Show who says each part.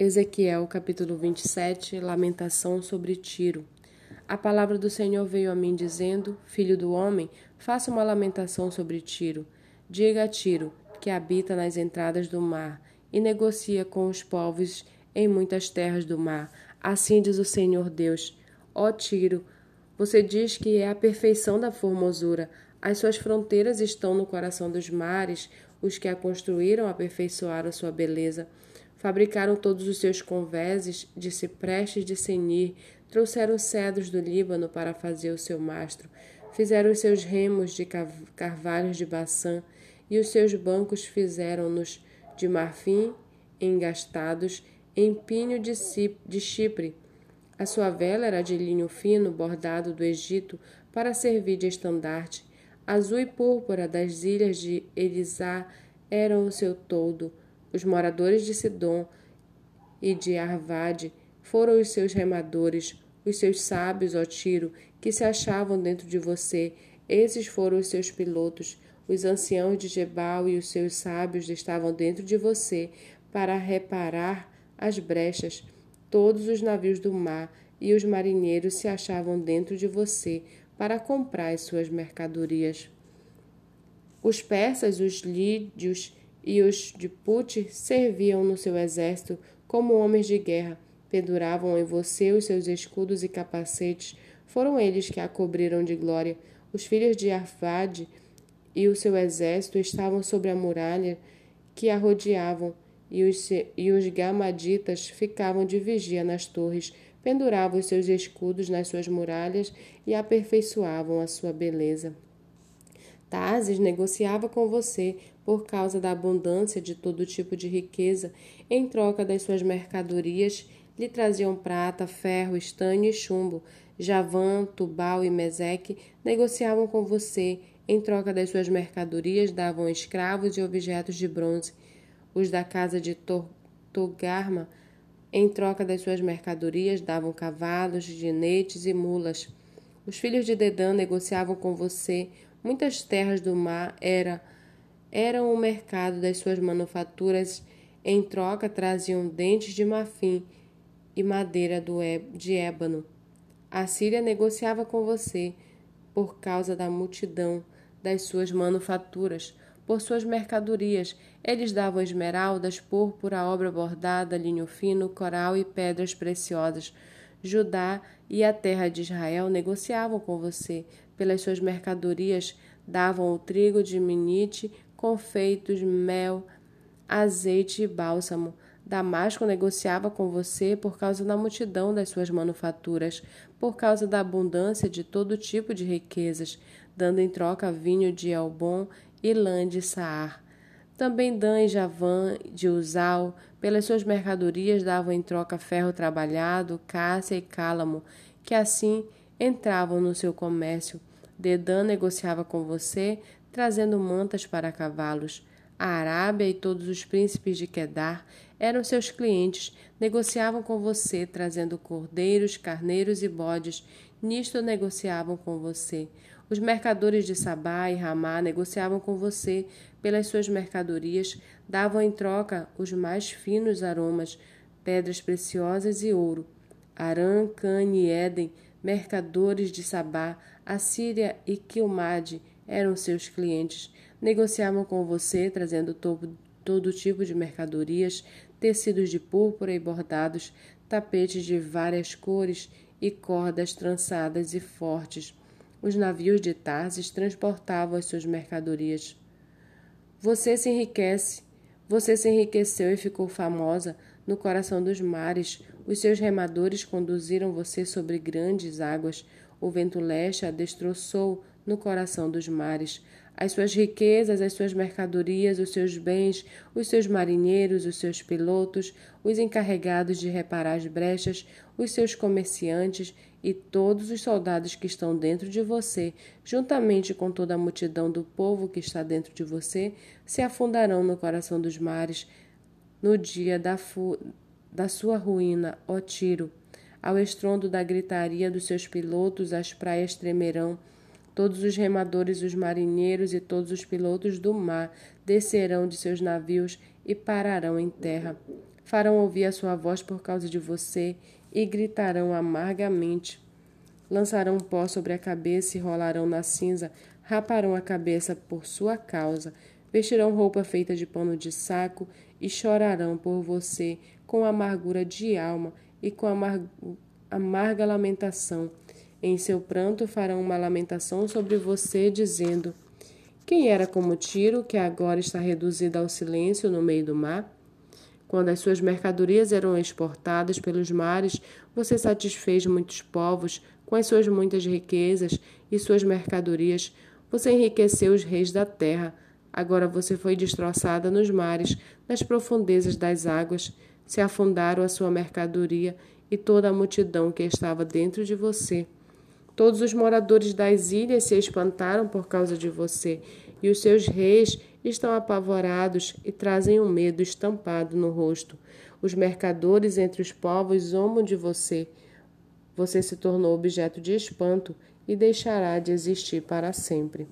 Speaker 1: Ezequiel capítulo 27 Lamentação sobre Tiro A palavra do Senhor veio a mim dizendo: Filho do homem, faça uma lamentação sobre Tiro. Diga a Tiro, que habita nas entradas do mar, e negocia com os povos em muitas terras do mar. Assim diz o Senhor Deus: Ó Tiro, você diz que é a perfeição da formosura. As suas fronteiras estão no coração dos mares, os que a construíram aperfeiçoaram sua beleza. Fabricaram todos os seus convéses de ciprestes de Senir, trouxeram cedros do Líbano para fazer o seu mastro, fizeram os seus remos de carvalhos de Baçã, e os seus bancos fizeram-nos de marfim engastados em pinho de, de Chipre. A sua vela era de linho fino, bordado do Egito, para servir de estandarte. Azul e púrpura das ilhas de Elisá eram o seu toldo. Os moradores de Sidom e de Arvade foram os seus remadores, os seus sábios, ó Tiro, que se achavam dentro de você. Esses foram os seus pilotos. Os anciãos de Jebal e os seus sábios estavam dentro de você para reparar as brechas. Todos os navios do mar e os marinheiros se achavam dentro de você para comprar as suas mercadorias. Os persas, os lídios e os de Put serviam no seu exército como homens de guerra, penduravam em você os seus escudos e capacetes, foram eles que a cobriram de glória. Os filhos de Arfade e o seu exército estavam sobre a muralha que a rodeavam, e os, e os gamaditas ficavam de vigia nas torres, penduravam os seus escudos nas suas muralhas e aperfeiçoavam a sua beleza. Tazes negociava com você por causa da abundância de todo tipo de riqueza, em troca das suas mercadorias, lhe traziam prata, ferro, estanho e chumbo. Javã, Tubal e Meseque negociavam com você, em troca das suas mercadorias, davam escravos e objetos de bronze. Os da casa de Togarma, em troca das suas mercadorias, davam cavalos, ginetes e mulas. Os filhos de Dedã negociavam com você Muitas terras do mar era, eram o mercado das suas manufaturas, em troca traziam dentes de marfim e madeira do de ébano. A Síria negociava com você por causa da multidão das suas manufaturas, por suas mercadorias. Eles davam esmeraldas, púrpura, obra bordada, linho fino, coral e pedras preciosas. Judá e a terra de Israel negociavam com você, pelas suas mercadorias, davam o trigo de minite, confeitos, mel, azeite e bálsamo. Damasco negociava com você por causa da multidão das suas manufaturas, por causa da abundância de todo tipo de riquezas, dando em troca vinho de Elbon e lã de Saar. Também Dan e Javã de Uzal, pelas suas mercadorias, davam em troca ferro trabalhado, cássia e cálamo, que assim entravam no seu comércio. Dedã negociava com você, trazendo mantas para cavalos. A Arábia e todos os príncipes de Quedar eram seus clientes, negociavam com você, trazendo cordeiros, carneiros e bodes. Nisto negociavam com você. Os mercadores de Sabá e Ramá negociavam com você pelas suas mercadorias, davam em troca os mais finos aromas, pedras preciosas e ouro. Arã, Cane e Éden mercadores de Sabá, Assíria e Quilmade eram seus clientes. Negociavam com você, trazendo todo, todo tipo de mercadorias, tecidos de púrpura e bordados, tapetes de várias cores e cordas trançadas e fortes. Os navios de Tarsis transportavam as suas mercadorias. Você se enriquece, você se enriqueceu e ficou famosa no coração dos mares. Os seus remadores conduziram você sobre grandes águas. O vento leste a destroçou no coração dos mares. As suas riquezas, as suas mercadorias, os seus bens, os seus marinheiros, os seus pilotos, os encarregados de reparar as brechas, os seus comerciantes e todos os soldados que estão dentro de você, juntamente com toda a multidão do povo que está dentro de você, se afundarão no coração dos mares no dia da, da sua ruína, ó Tiro. Ao estrondo da gritaria dos seus pilotos, as praias tremerão. Todos os remadores, os marinheiros e todos os pilotos do mar descerão de seus navios e pararão em terra. farão ouvir a sua voz por causa de você e gritarão amargamente. Lançarão pó sobre a cabeça e rolarão na cinza, raparão a cabeça por sua causa, vestirão roupa feita de pano de saco e chorarão por você com amargura de alma e com amar amarga lamentação. Em seu pranto farão uma lamentação sobre você, dizendo: Quem era como Tiro, que agora está reduzido ao silêncio no meio do mar? Quando as suas mercadorias eram exportadas pelos mares, você satisfez muitos povos com as suas muitas riquezas e suas mercadorias. Você enriqueceu os reis da terra. Agora você foi destroçada nos mares, nas profundezas das águas. Se afundaram a sua mercadoria e toda a multidão que estava dentro de você. Todos os moradores das ilhas se espantaram por causa de você, e os seus reis estão apavorados e trazem um medo estampado no rosto. Os mercadores entre os povos zombam de você. Você se tornou objeto de espanto e deixará de existir para sempre.